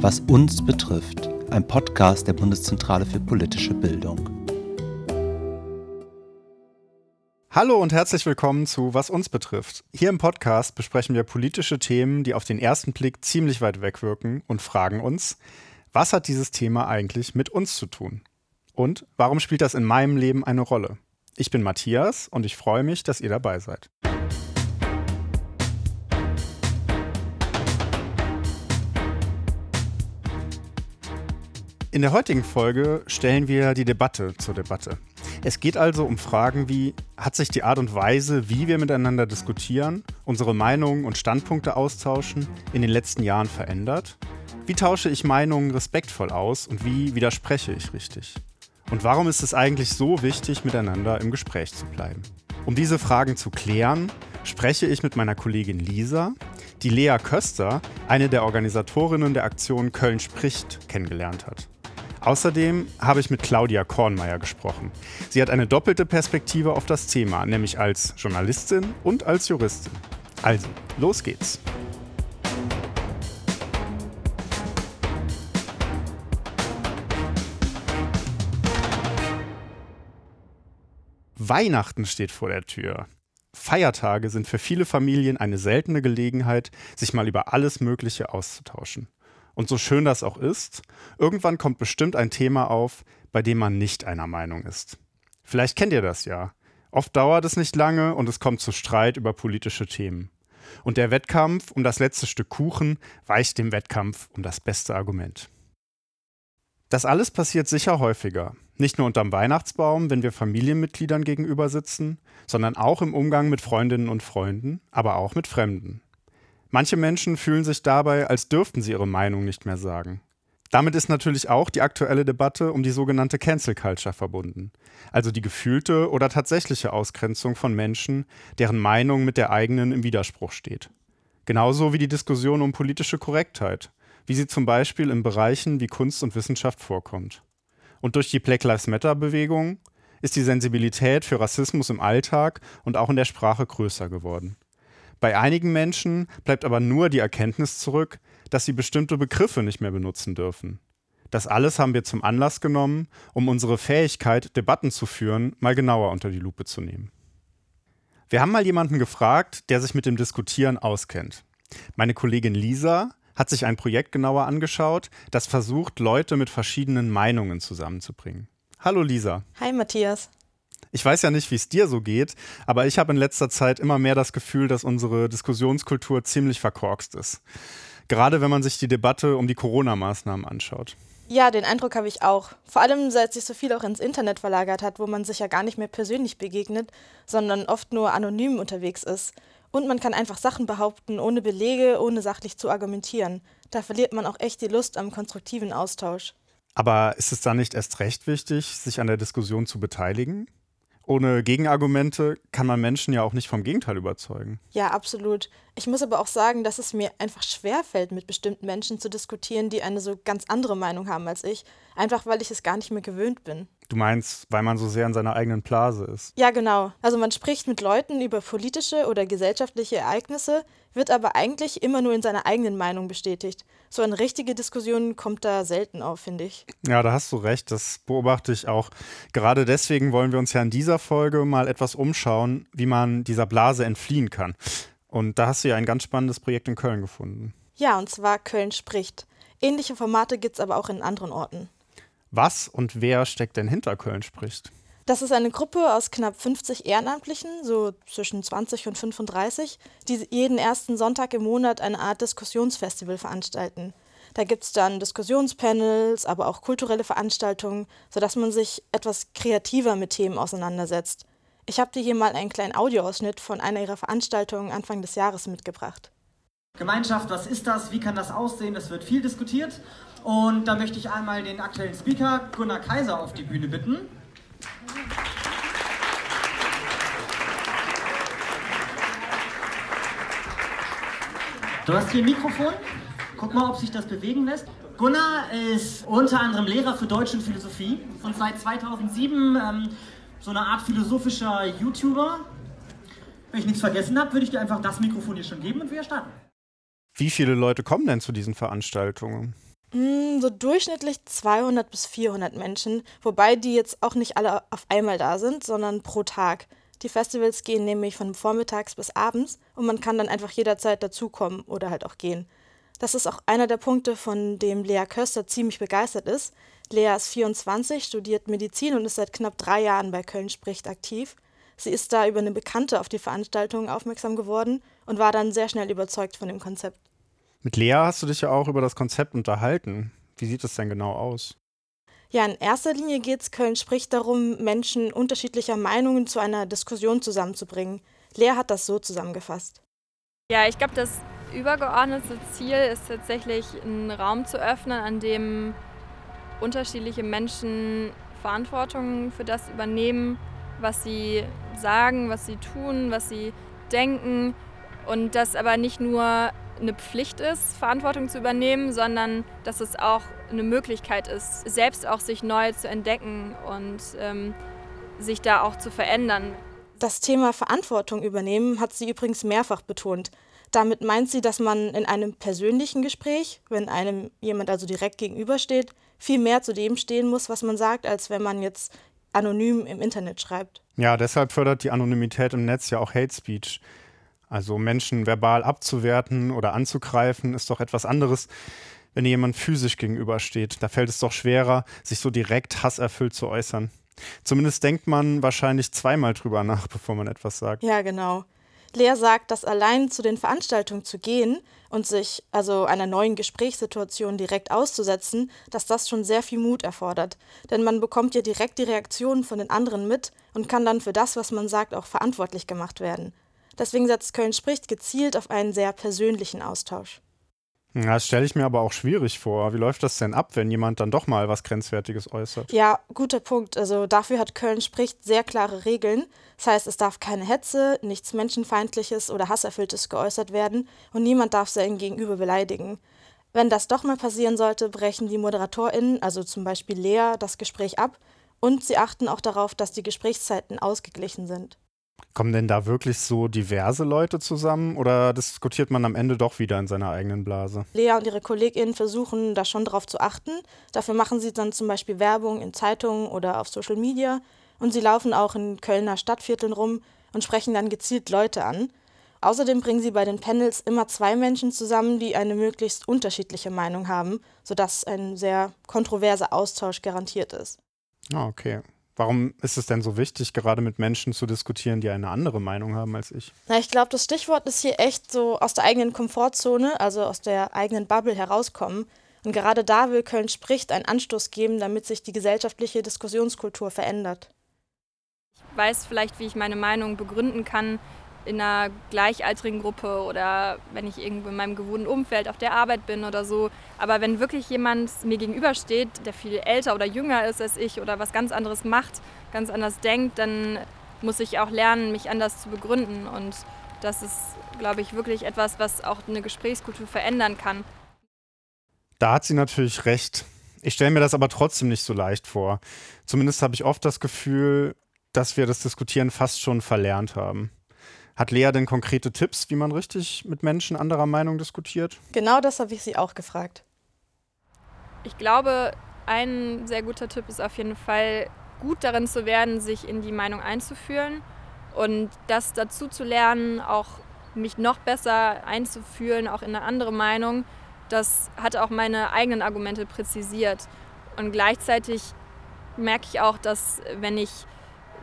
Was uns betrifft, ein Podcast der Bundeszentrale für politische Bildung. Hallo und herzlich willkommen zu Was uns betrifft. Hier im Podcast besprechen wir politische Themen, die auf den ersten Blick ziemlich weit weg wirken und fragen uns, was hat dieses Thema eigentlich mit uns zu tun? Und warum spielt das in meinem Leben eine Rolle? Ich bin Matthias und ich freue mich, dass ihr dabei seid. In der heutigen Folge stellen wir die Debatte zur Debatte. Es geht also um Fragen wie, hat sich die Art und Weise, wie wir miteinander diskutieren, unsere Meinungen und Standpunkte austauschen, in den letzten Jahren verändert? Wie tausche ich Meinungen respektvoll aus und wie widerspreche ich richtig? Und warum ist es eigentlich so wichtig, miteinander im Gespräch zu bleiben? Um diese Fragen zu klären, spreche ich mit meiner Kollegin Lisa, die Lea Köster, eine der Organisatorinnen der Aktion Köln spricht, kennengelernt hat. Außerdem habe ich mit Claudia Kornmeier gesprochen. Sie hat eine doppelte Perspektive auf das Thema, nämlich als Journalistin und als Juristin. Also, los geht's. Weihnachten steht vor der Tür. Feiertage sind für viele Familien eine seltene Gelegenheit, sich mal über alles Mögliche auszutauschen. Und so schön das auch ist, irgendwann kommt bestimmt ein Thema auf, bei dem man nicht einer Meinung ist. Vielleicht kennt ihr das ja. Oft dauert es nicht lange und es kommt zu Streit über politische Themen. Und der Wettkampf um das letzte Stück Kuchen weicht dem Wettkampf um das beste Argument. Das alles passiert sicher häufiger. Nicht nur unterm Weihnachtsbaum, wenn wir Familienmitgliedern gegenüber sitzen, sondern auch im Umgang mit Freundinnen und Freunden, aber auch mit Fremden. Manche Menschen fühlen sich dabei, als dürften sie ihre Meinung nicht mehr sagen. Damit ist natürlich auch die aktuelle Debatte um die sogenannte Cancel Culture verbunden, also die gefühlte oder tatsächliche Ausgrenzung von Menschen, deren Meinung mit der eigenen im Widerspruch steht. Genauso wie die Diskussion um politische Korrektheit, wie sie zum Beispiel in Bereichen wie Kunst und Wissenschaft vorkommt. Und durch die Black Lives Matter-Bewegung ist die Sensibilität für Rassismus im Alltag und auch in der Sprache größer geworden. Bei einigen Menschen bleibt aber nur die Erkenntnis zurück, dass sie bestimmte Begriffe nicht mehr benutzen dürfen. Das alles haben wir zum Anlass genommen, um unsere Fähigkeit, Debatten zu führen, mal genauer unter die Lupe zu nehmen. Wir haben mal jemanden gefragt, der sich mit dem Diskutieren auskennt. Meine Kollegin Lisa hat sich ein Projekt genauer angeschaut, das versucht, Leute mit verschiedenen Meinungen zusammenzubringen. Hallo Lisa. Hi Matthias. Ich weiß ja nicht, wie es dir so geht, aber ich habe in letzter Zeit immer mehr das Gefühl, dass unsere Diskussionskultur ziemlich verkorkst ist. Gerade wenn man sich die Debatte um die Corona-Maßnahmen anschaut. Ja, den Eindruck habe ich auch. Vor allem, seit sich so viel auch ins Internet verlagert hat, wo man sich ja gar nicht mehr persönlich begegnet, sondern oft nur anonym unterwegs ist. Und man kann einfach Sachen behaupten, ohne Belege, ohne sachlich zu argumentieren. Da verliert man auch echt die Lust am konstruktiven Austausch. Aber ist es dann nicht erst recht wichtig, sich an der Diskussion zu beteiligen? Ohne Gegenargumente kann man Menschen ja auch nicht vom Gegenteil überzeugen. Ja, absolut. Ich muss aber auch sagen, dass es mir einfach schwerfällt, mit bestimmten Menschen zu diskutieren, die eine so ganz andere Meinung haben als ich, einfach weil ich es gar nicht mehr gewöhnt bin. Du meinst, weil man so sehr in seiner eigenen Blase ist? Ja, genau. Also man spricht mit Leuten über politische oder gesellschaftliche Ereignisse, wird aber eigentlich immer nur in seiner eigenen Meinung bestätigt. So eine richtige Diskussion kommt da selten auf, finde ich. Ja, da hast du recht. Das beobachte ich auch. Gerade deswegen wollen wir uns ja in dieser Folge mal etwas umschauen, wie man dieser Blase entfliehen kann. Und da hast du ja ein ganz spannendes Projekt in Köln gefunden. Ja, und zwar Köln spricht. Ähnliche Formate gibt es aber auch in anderen Orten. Was und wer steckt denn hinter Köln spricht? Das ist eine Gruppe aus knapp 50 Ehrenamtlichen, so zwischen 20 und 35, die jeden ersten Sonntag im Monat eine Art Diskussionsfestival veranstalten. Da gibt es dann Diskussionspanels, aber auch kulturelle Veranstaltungen, sodass man sich etwas kreativer mit Themen auseinandersetzt. Ich habe dir hier mal einen kleinen Audioausschnitt von einer ihrer Veranstaltungen Anfang des Jahres mitgebracht. Gemeinschaft, was ist das? Wie kann das aussehen? Das wird viel diskutiert. Und da möchte ich einmal den aktuellen Speaker Gunnar Kaiser auf die Bühne bitten. Du hast hier ein Mikrofon. Guck mal, ob sich das bewegen lässt. Gunnar ist unter anderem Lehrer für Deutsch und Philosophie und seit 2007 ähm, so eine Art philosophischer YouTuber. Wenn ich nichts vergessen habe, würde ich dir einfach das Mikrofon hier schon geben und wir starten. Wie viele Leute kommen denn zu diesen Veranstaltungen? Mm, so durchschnittlich 200 bis 400 Menschen, wobei die jetzt auch nicht alle auf einmal da sind, sondern pro Tag. Die Festivals gehen nämlich von vormittags bis abends und man kann dann einfach jederzeit dazukommen oder halt auch gehen. Das ist auch einer der Punkte, von dem Lea Köster ziemlich begeistert ist. Lea ist 24, studiert Medizin und ist seit knapp drei Jahren bei Köln spricht aktiv. Sie ist da über eine Bekannte auf die Veranstaltung aufmerksam geworden und war dann sehr schnell überzeugt von dem Konzept. Mit Lea hast du dich ja auch über das Konzept unterhalten. Wie sieht es denn genau aus? Ja, in erster Linie geht es Köln spricht darum, Menschen unterschiedlicher Meinungen zu einer Diskussion zusammenzubringen. Lea hat das so zusammengefasst. Ja, ich glaube, das übergeordnete Ziel ist tatsächlich, einen Raum zu öffnen, an dem unterschiedliche Menschen Verantwortung für das übernehmen, was sie sagen, was sie tun, was sie denken. Und das aber nicht nur eine Pflicht ist, Verantwortung zu übernehmen, sondern dass es auch eine Möglichkeit ist, selbst auch sich neu zu entdecken und ähm, sich da auch zu verändern. Das Thema Verantwortung übernehmen hat sie übrigens mehrfach betont. Damit meint sie, dass man in einem persönlichen Gespräch, wenn einem jemand also direkt gegenübersteht, viel mehr zu dem stehen muss, was man sagt, als wenn man jetzt anonym im Internet schreibt. Ja, deshalb fördert die Anonymität im Netz ja auch Hate Speech. Also Menschen verbal abzuwerten oder anzugreifen, ist doch etwas anderes, wenn jemand physisch gegenübersteht. Da fällt es doch schwerer, sich so direkt hasserfüllt zu äußern. Zumindest denkt man wahrscheinlich zweimal drüber nach, bevor man etwas sagt. Ja, genau. Lea sagt, dass allein zu den Veranstaltungen zu gehen und sich also einer neuen Gesprächssituation direkt auszusetzen, dass das schon sehr viel Mut erfordert. Denn man bekommt ja direkt die Reaktionen von den anderen mit und kann dann für das, was man sagt, auch verantwortlich gemacht werden. Deswegen setzt Köln spricht gezielt auf einen sehr persönlichen Austausch. Ja, das stelle ich mir aber auch schwierig vor. Wie läuft das denn ab, wenn jemand dann doch mal was Grenzwertiges äußert? Ja, guter Punkt. Also dafür hat Köln spricht sehr klare Regeln. Das heißt, es darf keine Hetze, nichts Menschenfeindliches oder Hasserfülltes geäußert werden und niemand darf sein Gegenüber beleidigen. Wenn das doch mal passieren sollte, brechen die ModeratorInnen, also zum Beispiel Lea, das Gespräch ab und sie achten auch darauf, dass die Gesprächszeiten ausgeglichen sind. Kommen denn da wirklich so diverse Leute zusammen oder diskutiert man am Ende doch wieder in seiner eigenen Blase? Lea und ihre KollegInnen versuchen da schon drauf zu achten. Dafür machen sie dann zum Beispiel Werbung in Zeitungen oder auf Social Media und sie laufen auch in Kölner Stadtvierteln rum und sprechen dann gezielt Leute an. Außerdem bringen sie bei den Panels immer zwei Menschen zusammen, die eine möglichst unterschiedliche Meinung haben, sodass ein sehr kontroverser Austausch garantiert ist. Ah, okay. Warum ist es denn so wichtig, gerade mit Menschen zu diskutieren, die eine andere Meinung haben als ich? Na, ich glaube, das Stichwort ist hier echt so aus der eigenen Komfortzone, also aus der eigenen Bubble herauskommen. Und gerade da will Köln spricht einen Anstoß geben, damit sich die gesellschaftliche Diskussionskultur verändert. Ich weiß vielleicht, wie ich meine Meinung begründen kann, in einer gleichaltrigen Gruppe oder wenn ich irgendwo in meinem gewohnten Umfeld auf der Arbeit bin oder so. Aber wenn wirklich jemand mir gegenübersteht, der viel älter oder jünger ist als ich oder was ganz anderes macht, ganz anders denkt, dann muss ich auch lernen, mich anders zu begründen. Und das ist, glaube ich, wirklich etwas, was auch eine Gesprächskultur verändern kann. Da hat sie natürlich recht. Ich stelle mir das aber trotzdem nicht so leicht vor. Zumindest habe ich oft das Gefühl, dass wir das Diskutieren fast schon verlernt haben. Hat Lea denn konkrete Tipps, wie man richtig mit Menschen anderer Meinung diskutiert? Genau das habe ich sie auch gefragt. Ich glaube, ein sehr guter Tipp ist auf jeden Fall, gut darin zu werden, sich in die Meinung einzuführen und das dazu zu lernen, auch mich noch besser einzufühlen, auch in eine andere Meinung. Das hat auch meine eigenen Argumente präzisiert. Und gleichzeitig merke ich auch, dass wenn ich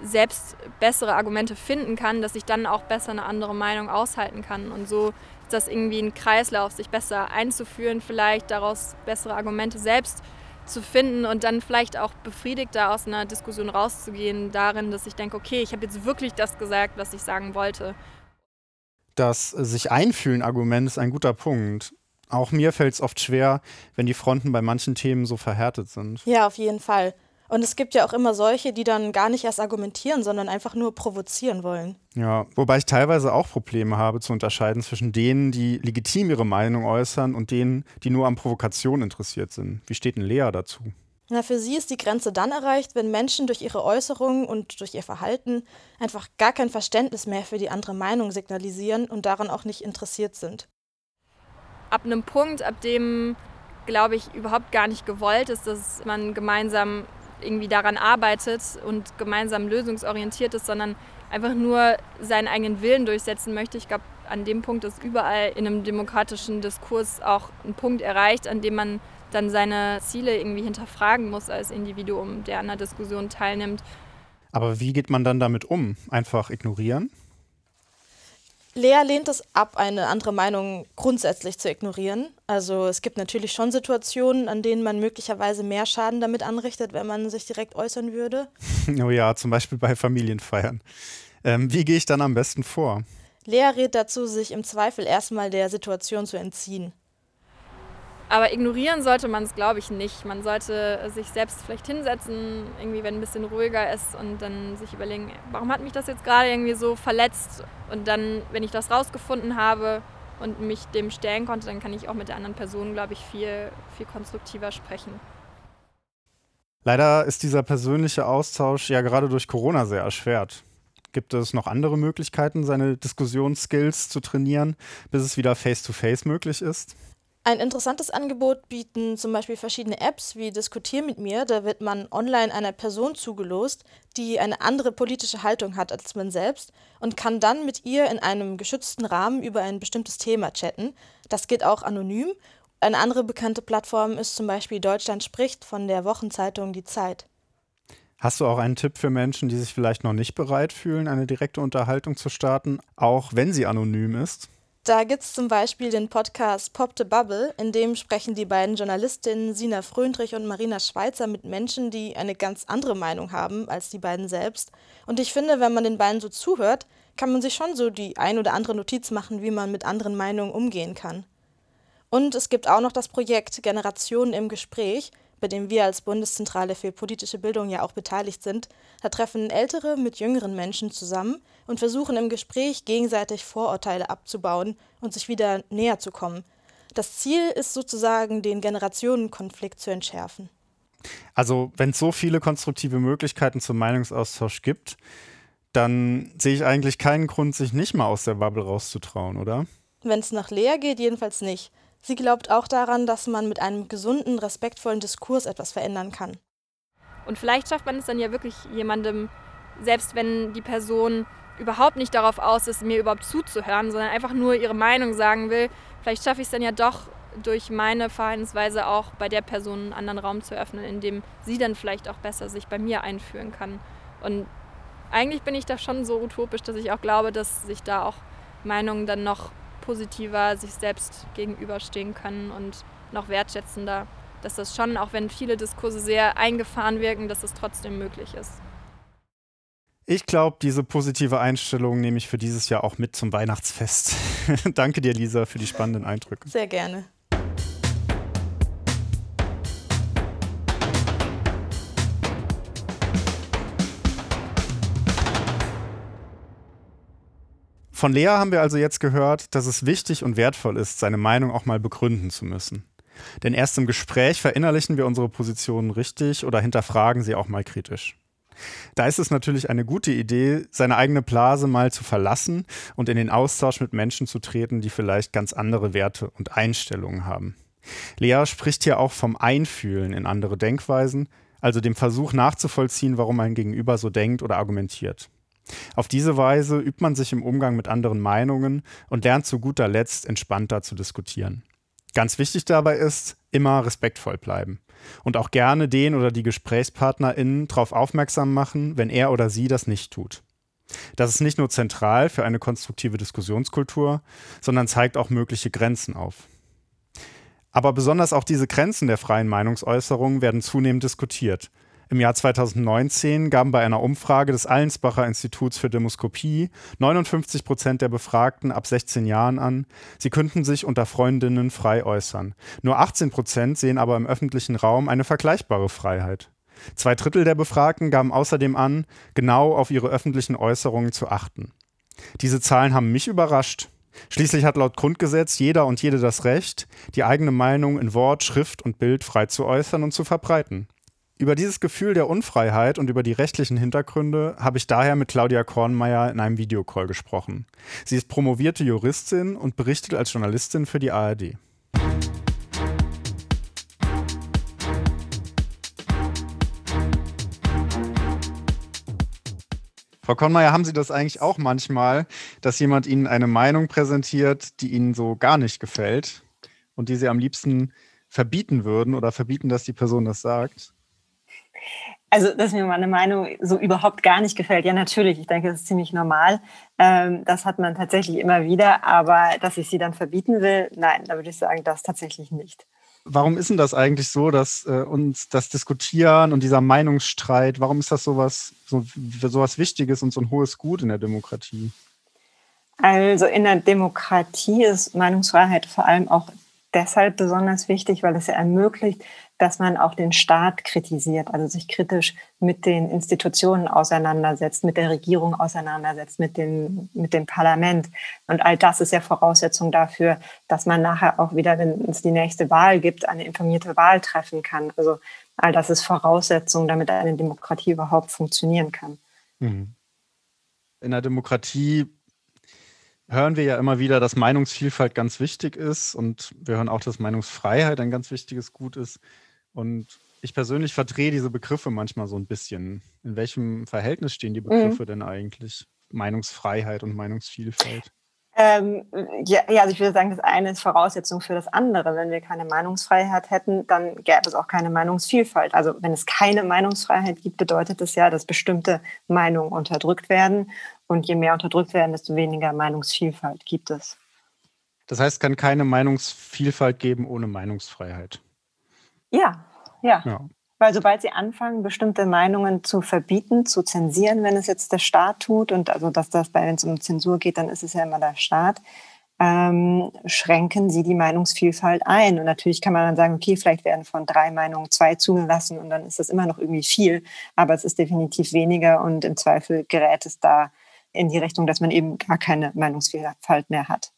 selbst bessere Argumente finden kann, dass ich dann auch besser eine andere Meinung aushalten kann. Und so ist das irgendwie ein Kreislauf, sich besser einzuführen, vielleicht daraus bessere Argumente selbst zu finden und dann vielleicht auch befriedigter aus einer Diskussion rauszugehen, darin, dass ich denke, okay, ich habe jetzt wirklich das gesagt, was ich sagen wollte. Das sich einfühlen Argument ist ein guter Punkt. Auch mir fällt es oft schwer, wenn die Fronten bei manchen Themen so verhärtet sind. Ja, auf jeden Fall. Und es gibt ja auch immer solche, die dann gar nicht erst argumentieren, sondern einfach nur provozieren wollen. Ja, wobei ich teilweise auch Probleme habe zu unterscheiden zwischen denen, die legitim ihre Meinung äußern und denen, die nur an Provokation interessiert sind. Wie steht denn Lea dazu? Na, für sie ist die Grenze dann erreicht, wenn Menschen durch ihre Äußerungen und durch ihr Verhalten einfach gar kein Verständnis mehr für die andere Meinung signalisieren und daran auch nicht interessiert sind. Ab einem Punkt, ab dem glaube ich, überhaupt gar nicht gewollt ist, dass man gemeinsam irgendwie daran arbeitet und gemeinsam lösungsorientiert ist, sondern einfach nur seinen eigenen Willen durchsetzen möchte. Ich glaube, an dem Punkt ist überall in einem demokratischen Diskurs auch ein Punkt erreicht, an dem man dann seine Ziele irgendwie hinterfragen muss als Individuum, der an der Diskussion teilnimmt. Aber wie geht man dann damit um? Einfach ignorieren? Lea lehnt es ab, eine andere Meinung grundsätzlich zu ignorieren. Also es gibt natürlich schon Situationen, an denen man möglicherweise mehr Schaden damit anrichtet, wenn man sich direkt äußern würde. Oh ja, zum Beispiel bei Familienfeiern. Ähm, wie gehe ich dann am besten vor? Lea rät dazu, sich im Zweifel erstmal der Situation zu entziehen. Aber ignorieren sollte man es, glaube ich, nicht. Man sollte sich selbst vielleicht hinsetzen, irgendwie, wenn ein bisschen ruhiger ist und dann sich überlegen, warum hat mich das jetzt gerade irgendwie so verletzt? Und dann, wenn ich das rausgefunden habe und mich dem stellen konnte, dann kann ich auch mit der anderen Person, glaube ich, viel, viel konstruktiver sprechen. Leider ist dieser persönliche Austausch ja gerade durch Corona sehr erschwert. Gibt es noch andere Möglichkeiten, seine Diskussionsskills zu trainieren, bis es wieder face-to-face -face möglich ist? Ein interessantes Angebot bieten zum Beispiel verschiedene Apps wie Diskutier mit mir. Da wird man online einer Person zugelost, die eine andere politische Haltung hat als man selbst und kann dann mit ihr in einem geschützten Rahmen über ein bestimmtes Thema chatten. Das geht auch anonym. Eine andere bekannte Plattform ist zum Beispiel Deutschland spricht von der Wochenzeitung Die Zeit. Hast du auch einen Tipp für Menschen, die sich vielleicht noch nicht bereit fühlen, eine direkte Unterhaltung zu starten, auch wenn sie anonym ist? Da gibt es zum Beispiel den Podcast Pop the Bubble, in dem sprechen die beiden Journalistinnen Sina Fröndrich und Marina Schweizer mit Menschen, die eine ganz andere Meinung haben als die beiden selbst. Und ich finde, wenn man den beiden so zuhört, kann man sich schon so die ein oder andere Notiz machen, wie man mit anderen Meinungen umgehen kann. Und es gibt auch noch das Projekt Generationen im Gespräch, bei dem wir als Bundeszentrale für politische Bildung ja auch beteiligt sind, da treffen Ältere mit jüngeren Menschen zusammen und versuchen im Gespräch gegenseitig Vorurteile abzubauen und sich wieder näher zu kommen. Das Ziel ist sozusagen, den Generationenkonflikt zu entschärfen. Also, wenn es so viele konstruktive Möglichkeiten zum Meinungsaustausch gibt, dann sehe ich eigentlich keinen Grund, sich nicht mal aus der Bubble rauszutrauen, oder? Wenn es nach Lea geht, jedenfalls nicht. Sie glaubt auch daran, dass man mit einem gesunden, respektvollen Diskurs etwas verändern kann. Und vielleicht schafft man es dann ja wirklich jemandem, selbst wenn die Person überhaupt nicht darauf aus ist, mir überhaupt zuzuhören, sondern einfach nur ihre Meinung sagen will, vielleicht schaffe ich es dann ja doch durch meine Verhaltensweise auch bei der Person einen anderen Raum zu öffnen, in dem sie dann vielleicht auch besser sich bei mir einführen kann. Und eigentlich bin ich da schon so utopisch, dass ich auch glaube, dass sich da auch Meinungen dann noch positiver sich selbst gegenüberstehen können und noch wertschätzender, dass das schon, auch wenn viele Diskurse sehr eingefahren wirken, dass es trotzdem möglich ist. Ich glaube, diese positive Einstellung nehme ich für dieses Jahr auch mit zum Weihnachtsfest. Danke dir, Lisa, für die spannenden Eindrücke. Sehr gerne. Von Lea haben wir also jetzt gehört, dass es wichtig und wertvoll ist, seine Meinung auch mal begründen zu müssen. Denn erst im Gespräch verinnerlichen wir unsere Positionen richtig oder hinterfragen sie auch mal kritisch. Da ist es natürlich eine gute Idee, seine eigene Blase mal zu verlassen und in den Austausch mit Menschen zu treten, die vielleicht ganz andere Werte und Einstellungen haben. Lea spricht hier auch vom Einfühlen in andere Denkweisen, also dem Versuch nachzuvollziehen, warum ein Gegenüber so denkt oder argumentiert. Auf diese Weise übt man sich im Umgang mit anderen Meinungen und lernt zu guter Letzt entspannter zu diskutieren. Ganz wichtig dabei ist, immer respektvoll bleiben und auch gerne den oder die GesprächspartnerInnen darauf aufmerksam machen, wenn er oder sie das nicht tut. Das ist nicht nur zentral für eine konstruktive Diskussionskultur, sondern zeigt auch mögliche Grenzen auf. Aber besonders auch diese Grenzen der freien Meinungsäußerung werden zunehmend diskutiert im Jahr 2019 gaben bei einer Umfrage des Allensbacher Instituts für Demoskopie 59 Prozent der Befragten ab 16 Jahren an, sie könnten sich unter Freundinnen frei äußern. Nur 18 Prozent sehen aber im öffentlichen Raum eine vergleichbare Freiheit. Zwei Drittel der Befragten gaben außerdem an, genau auf ihre öffentlichen Äußerungen zu achten. Diese Zahlen haben mich überrascht. Schließlich hat laut Grundgesetz jeder und jede das Recht, die eigene Meinung in Wort, Schrift und Bild frei zu äußern und zu verbreiten. Über dieses Gefühl der Unfreiheit und über die rechtlichen Hintergründe habe ich daher mit Claudia Kornmeier in einem Videocall gesprochen. Sie ist promovierte Juristin und berichtet als Journalistin für die ARD. Frau Kornmeier, haben Sie das eigentlich auch manchmal, dass jemand Ihnen eine Meinung präsentiert, die Ihnen so gar nicht gefällt und die Sie am liebsten verbieten würden oder verbieten, dass die Person das sagt? Also, dass mir meine Meinung so überhaupt gar nicht gefällt. Ja, natürlich. Ich denke, das ist ziemlich normal. Ähm, das hat man tatsächlich immer wieder. Aber dass ich sie dann verbieten will, nein, da würde ich sagen, das tatsächlich nicht. Warum ist denn das eigentlich so, dass äh, uns das Diskutieren und dieser Meinungsstreit, warum ist das sowas, so, sowas Wichtiges und so ein hohes Gut in der Demokratie? Also in der Demokratie ist Meinungsfreiheit vor allem auch deshalb besonders wichtig, weil es ja ermöglicht, dass man auch den Staat kritisiert, also sich kritisch mit den Institutionen auseinandersetzt, mit der Regierung auseinandersetzt, mit dem, mit dem Parlament. Und all das ist ja Voraussetzung dafür, dass man nachher auch wieder, wenn es die nächste Wahl gibt, eine informierte Wahl treffen kann. Also all das ist Voraussetzung, damit eine Demokratie überhaupt funktionieren kann. Mhm. In der Demokratie hören wir ja immer wieder, dass Meinungsvielfalt ganz wichtig ist und wir hören auch, dass Meinungsfreiheit ein ganz wichtiges Gut ist. Und ich persönlich verdrehe diese Begriffe manchmal so ein bisschen. In welchem Verhältnis stehen die mhm. Begriffe mhm. denn eigentlich? Meinungsfreiheit und Meinungsvielfalt? Ähm, ja, ja, also ich würde sagen, das eine ist Voraussetzung für das andere. Wenn wir keine Meinungsfreiheit hätten, dann gäbe es auch keine Meinungsvielfalt. Also wenn es keine Meinungsfreiheit gibt, bedeutet das ja, dass bestimmte Meinungen unterdrückt werden. Und je mehr unterdrückt werden, desto weniger Meinungsvielfalt gibt es. Das heißt, es kann keine Meinungsvielfalt geben ohne Meinungsfreiheit. Ja, ja. ja. Weil sobald sie anfangen, bestimmte Meinungen zu verbieten, zu zensieren, wenn es jetzt der Staat tut, und also dass das, wenn es um Zensur geht, dann ist es ja immer der Staat, ähm, schränken sie die Meinungsvielfalt ein. Und natürlich kann man dann sagen, okay, vielleicht werden von drei Meinungen zwei zugelassen und dann ist das immer noch irgendwie viel, aber es ist definitiv weniger und im Zweifel gerät es da in die Richtung, dass man eben gar keine Meinungsvielfalt mehr hat.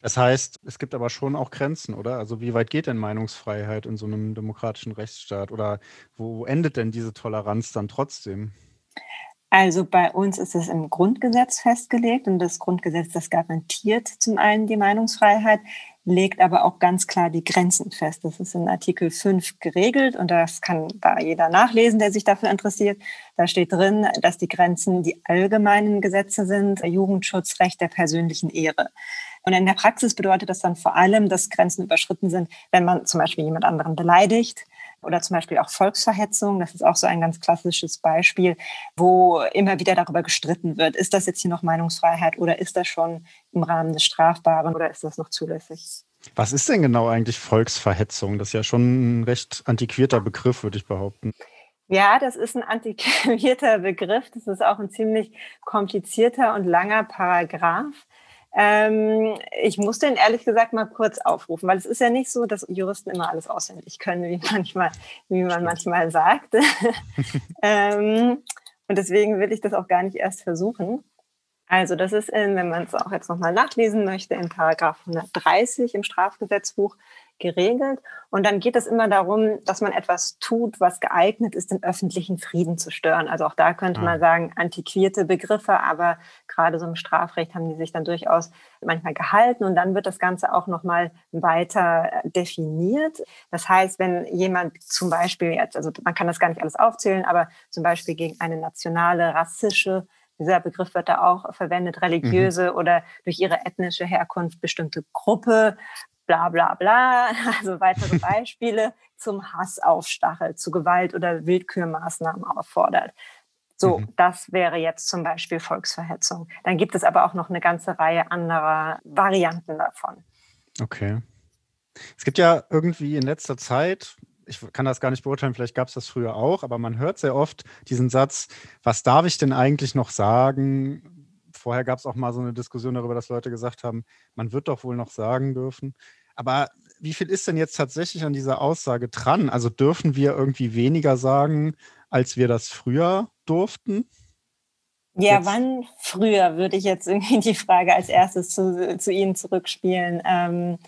Das heißt, es gibt aber schon auch Grenzen, oder? Also wie weit geht denn Meinungsfreiheit in so einem demokratischen Rechtsstaat? Oder wo endet denn diese Toleranz dann trotzdem? Also bei uns ist es im Grundgesetz festgelegt und das Grundgesetz, das garantiert zum einen die Meinungsfreiheit, legt aber auch ganz klar die Grenzen fest. Das ist in Artikel 5 geregelt und das kann da jeder nachlesen, der sich dafür interessiert. Da steht drin, dass die Grenzen die allgemeinen Gesetze sind, Jugendschutzrecht der persönlichen Ehre. Und in der Praxis bedeutet das dann vor allem, dass Grenzen überschritten sind, wenn man zum Beispiel jemand anderen beleidigt oder zum Beispiel auch Volksverhetzung. Das ist auch so ein ganz klassisches Beispiel, wo immer wieder darüber gestritten wird, ist das jetzt hier noch Meinungsfreiheit oder ist das schon im Rahmen des Strafbaren oder ist das noch zulässig? Was ist denn genau eigentlich Volksverhetzung? Das ist ja schon ein recht antiquierter Begriff, würde ich behaupten. Ja, das ist ein antiquierter Begriff. Das ist auch ein ziemlich komplizierter und langer Paragraph. Ähm, ich muss den ehrlich gesagt mal kurz aufrufen, weil es ist ja nicht so, dass Juristen immer alles auswendig können, wie manchmal, wie man manchmal sagt. ähm, und deswegen will ich das auch gar nicht erst versuchen. Also das ist, in, wenn man es auch jetzt nochmal nachlesen möchte, in Paragraph 130 im Strafgesetzbuch geregelt. Und dann geht es immer darum, dass man etwas tut, was geeignet ist, den öffentlichen Frieden zu stören. Also auch da könnte man sagen, antiquierte Begriffe, aber gerade so im Strafrecht haben die sich dann durchaus manchmal gehalten. Und dann wird das Ganze auch nochmal weiter definiert. Das heißt, wenn jemand zum Beispiel jetzt, also man kann das gar nicht alles aufzählen, aber zum Beispiel gegen eine nationale, rassische dieser Begriff wird da auch verwendet, religiöse mhm. oder durch ihre ethnische Herkunft bestimmte Gruppe bla bla bla, also weitere Beispiele zum Hass aufstachelt, zu Gewalt oder Willkürmaßnahmen auffordert. So, mhm. das wäre jetzt zum Beispiel Volksverhetzung. Dann gibt es aber auch noch eine ganze Reihe anderer Varianten davon. Okay. Es gibt ja irgendwie in letzter Zeit, ich kann das gar nicht beurteilen, vielleicht gab es das früher auch, aber man hört sehr oft diesen Satz, was darf ich denn eigentlich noch sagen? Vorher gab es auch mal so eine Diskussion darüber, dass Leute gesagt haben, man wird doch wohl noch sagen dürfen. Aber wie viel ist denn jetzt tatsächlich an dieser Aussage dran? Also dürfen wir irgendwie weniger sagen, als wir das früher durften? Ja, jetzt. wann früher würde ich jetzt irgendwie die Frage als erstes zu, zu Ihnen zurückspielen. Ähm,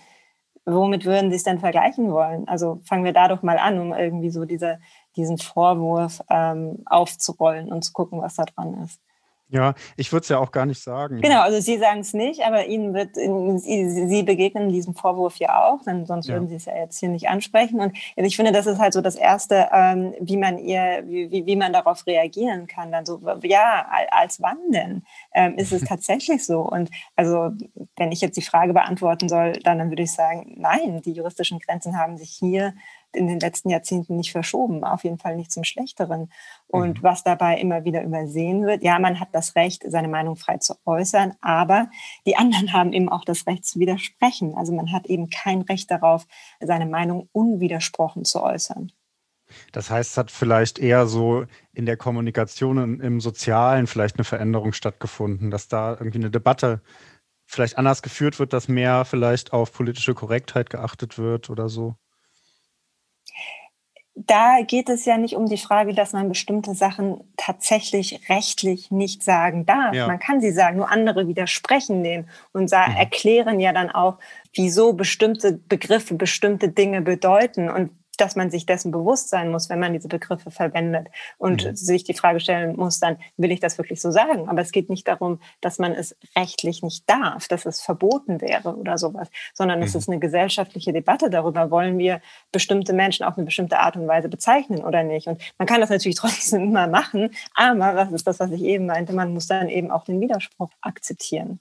womit würden Sie es denn vergleichen wollen? Also fangen wir da doch mal an, um irgendwie so diese, diesen Vorwurf ähm, aufzurollen und zu gucken, was da dran ist. Ja, ich würde es ja auch gar nicht sagen. Genau, also Sie sagen es nicht, aber Ihnen wird, Sie begegnen diesem Vorwurf ja auch, denn sonst ja. würden Sie es ja jetzt hier nicht ansprechen. Und ich finde, das ist halt so das Erste, ähm, wie man ihr, wie, wie man darauf reagieren kann. Dann so, ja, als wann denn? Ähm, ist es tatsächlich so? Und also, wenn ich jetzt die Frage beantworten soll, dann, dann würde ich sagen, nein, die juristischen Grenzen haben sich hier in den letzten Jahrzehnten nicht verschoben, auf jeden Fall nicht zum Schlechteren. Und mhm. was dabei immer wieder übersehen wird, ja, man hat das Recht, seine Meinung frei zu äußern, aber die anderen haben eben auch das Recht zu widersprechen. Also man hat eben kein Recht darauf, seine Meinung unwidersprochen zu äußern. Das heißt, es hat vielleicht eher so in der Kommunikation im Sozialen vielleicht eine Veränderung stattgefunden, dass da irgendwie eine Debatte vielleicht anders geführt wird, dass mehr vielleicht auf politische Korrektheit geachtet wird oder so da geht es ja nicht um die Frage, dass man bestimmte Sachen tatsächlich rechtlich nicht sagen darf. Ja. Man kann sie sagen, nur andere widersprechen dem und mhm. erklären ja dann auch, wieso bestimmte Begriffe bestimmte Dinge bedeuten und dass man sich dessen bewusst sein muss, wenn man diese Begriffe verwendet und mhm. sich die Frage stellen muss, dann will ich das wirklich so sagen. Aber es geht nicht darum, dass man es rechtlich nicht darf, dass es verboten wäre oder sowas, sondern mhm. es ist eine gesellschaftliche Debatte darüber, wollen wir bestimmte Menschen auf eine bestimmte Art und Weise bezeichnen oder nicht. Und man kann das natürlich trotzdem immer machen, aber was ist das, was ich eben meinte, man muss dann eben auch den Widerspruch akzeptieren.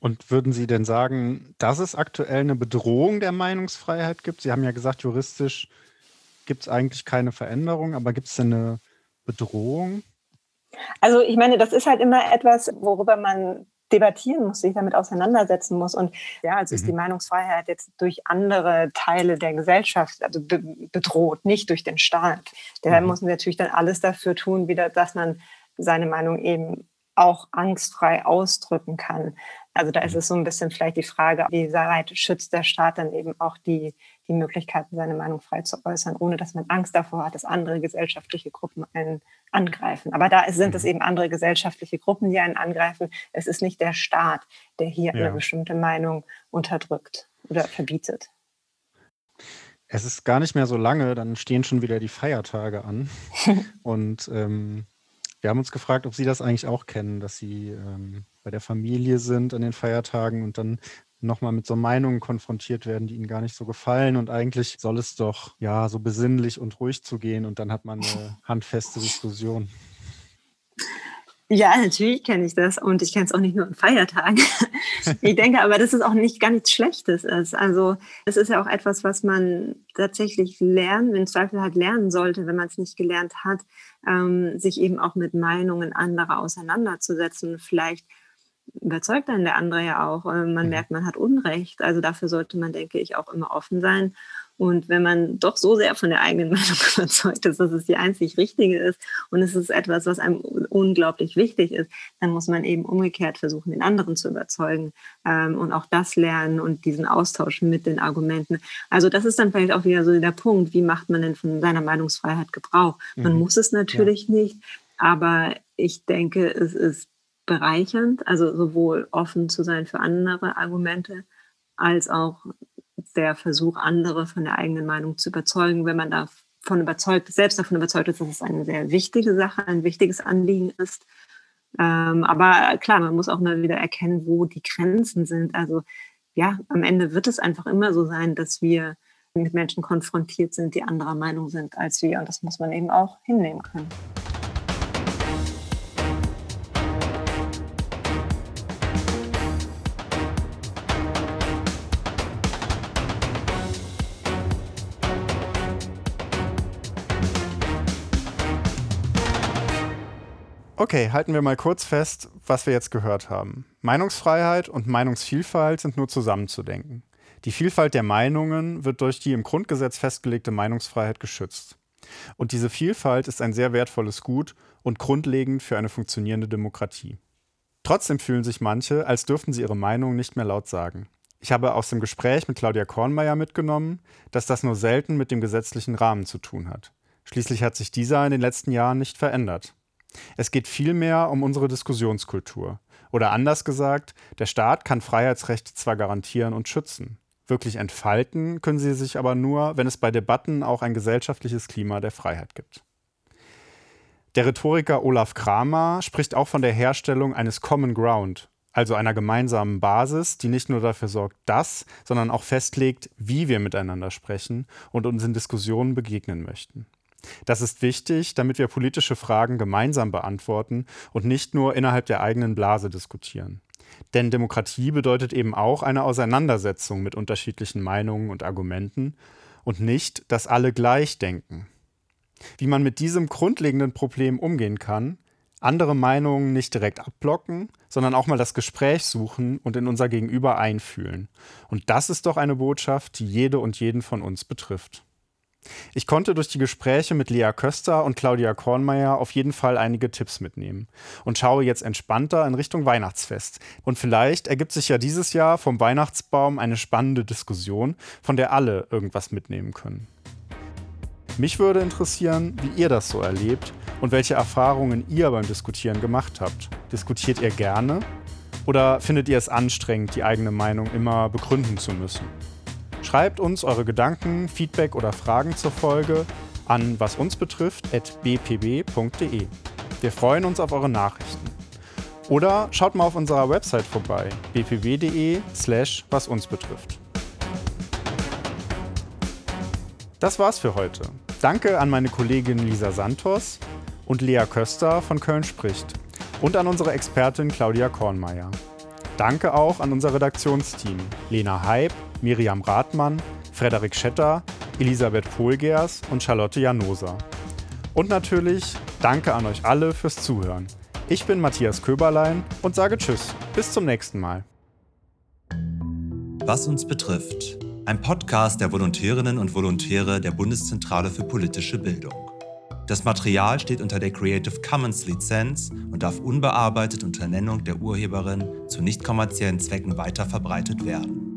Und würden Sie denn sagen, dass es aktuell eine Bedrohung der Meinungsfreiheit gibt? Sie haben ja gesagt, juristisch gibt es eigentlich keine Veränderung, aber gibt es denn eine Bedrohung? Also ich meine, das ist halt immer etwas, worüber man debattieren muss, sich damit auseinandersetzen muss. Und ja, also ist die mhm. Meinungsfreiheit jetzt durch andere Teile der Gesellschaft also be bedroht, nicht durch den Staat. Daher mhm. muss man natürlich dann alles dafür tun, wieder, dass man seine Meinung eben auch angstfrei ausdrücken kann. Also da ist mhm. es so ein bisschen vielleicht die Frage, wie weit schützt der Staat dann eben auch die, die Möglichkeiten, seine Meinung frei zu äußern, ohne dass man Angst davor hat, dass andere gesellschaftliche Gruppen einen angreifen. Aber da sind es mhm. eben andere gesellschaftliche Gruppen, die einen angreifen. Es ist nicht der Staat, der hier ja. eine bestimmte Meinung unterdrückt oder verbietet. Es ist gar nicht mehr so lange, dann stehen schon wieder die Feiertage an. Und ähm, wir haben uns gefragt, ob Sie das eigentlich auch kennen, dass Sie ähm, bei der Familie sind an den Feiertagen und dann nochmal mit so Meinungen konfrontiert werden, die ihnen gar nicht so gefallen. Und eigentlich soll es doch ja so besinnlich und ruhig zu gehen und dann hat man eine handfeste Diskussion. Ja, natürlich kenne ich das und ich kenne es auch nicht nur an Feiertagen. ich denke aber, dass es auch nicht gar nichts Schlechtes ist. Also es ist ja auch etwas, was man tatsächlich lernen, im Zweifel halt lernen sollte, wenn man es nicht gelernt hat, ähm, sich eben auch mit Meinungen anderer auseinanderzusetzen, vielleicht überzeugt dann der andere ja auch. Äh, man mhm. merkt, man hat Unrecht. Also dafür sollte man, denke ich, auch immer offen sein. Und wenn man doch so sehr von der eigenen Meinung überzeugt ist, dass es die einzig richtige ist und es ist etwas, was einem unglaublich wichtig ist, dann muss man eben umgekehrt versuchen, den anderen zu überzeugen ähm, und auch das lernen und diesen Austausch mit den Argumenten. Also das ist dann vielleicht auch wieder so der Punkt, wie macht man denn von seiner Meinungsfreiheit Gebrauch? Man mhm. muss es natürlich ja. nicht, aber ich denke, es ist bereichernd, also sowohl offen zu sein für andere Argumente, als auch der Versuch, andere von der eigenen Meinung zu überzeugen, wenn man davon überzeugt selbst davon überzeugt ist, dass es eine sehr wichtige Sache, ein wichtiges Anliegen ist. Ähm, aber klar, man muss auch mal wieder erkennen, wo die Grenzen sind. Also ja, am Ende wird es einfach immer so sein, dass wir mit Menschen konfrontiert sind, die anderer Meinung sind als wir. Und das muss man eben auch hinnehmen können. Okay, halten wir mal kurz fest, was wir jetzt gehört haben. Meinungsfreiheit und Meinungsvielfalt sind nur zusammenzudenken. Die Vielfalt der Meinungen wird durch die im Grundgesetz festgelegte Meinungsfreiheit geschützt. Und diese Vielfalt ist ein sehr wertvolles Gut und grundlegend für eine funktionierende Demokratie. Trotzdem fühlen sich manche, als dürften sie ihre Meinung nicht mehr laut sagen. Ich habe aus dem Gespräch mit Claudia Kornmeier mitgenommen, dass das nur selten mit dem gesetzlichen Rahmen zu tun hat. Schließlich hat sich dieser in den letzten Jahren nicht verändert. Es geht vielmehr um unsere Diskussionskultur. Oder anders gesagt, der Staat kann Freiheitsrechte zwar garantieren und schützen. Wirklich entfalten können sie sich aber nur, wenn es bei Debatten auch ein gesellschaftliches Klima der Freiheit gibt. Der Rhetoriker Olaf Kramer spricht auch von der Herstellung eines Common Ground, also einer gemeinsamen Basis, die nicht nur dafür sorgt, dass, sondern auch festlegt, wie wir miteinander sprechen und uns in Diskussionen begegnen möchten. Das ist wichtig, damit wir politische Fragen gemeinsam beantworten und nicht nur innerhalb der eigenen Blase diskutieren. Denn Demokratie bedeutet eben auch eine Auseinandersetzung mit unterschiedlichen Meinungen und Argumenten und nicht, dass alle gleich denken. Wie man mit diesem grundlegenden Problem umgehen kann, andere Meinungen nicht direkt abblocken, sondern auch mal das Gespräch suchen und in unser Gegenüber einfühlen. Und das ist doch eine Botschaft, die jede und jeden von uns betrifft. Ich konnte durch die Gespräche mit Lea Köster und Claudia Kornmeier auf jeden Fall einige Tipps mitnehmen und schaue jetzt entspannter in Richtung Weihnachtsfest. Und vielleicht ergibt sich ja dieses Jahr vom Weihnachtsbaum eine spannende Diskussion, von der alle irgendwas mitnehmen können. Mich würde interessieren, wie ihr das so erlebt und welche Erfahrungen ihr beim Diskutieren gemacht habt. Diskutiert ihr gerne oder findet ihr es anstrengend, die eigene Meinung immer begründen zu müssen? Schreibt uns eure Gedanken, Feedback oder Fragen zur Folge an was uns betrifft bpb.de. Wir freuen uns auf eure Nachrichten. Oder schaut mal auf unserer Website vorbei bpw.de slash was uns betrifft. Das war's für heute. Danke an meine Kollegin Lisa Santos und Lea Köster von Köln spricht und an unsere Expertin Claudia Kornmeier. Danke auch an unser Redaktionsteam Lena Heib, Miriam Rathmann, Frederik Schetter, Elisabeth Pohlgers und Charlotte Janosa. Und natürlich danke an euch alle fürs Zuhören. Ich bin Matthias Köberlein und sage Tschüss. Bis zum nächsten Mal. Was uns betrifft. Ein Podcast der Volontärinnen und Volontäre der Bundeszentrale für politische Bildung. Das Material steht unter der Creative Commons Lizenz und darf unbearbeitet unter Nennung der Urheberin zu nicht kommerziellen Zwecken weiterverbreitet werden.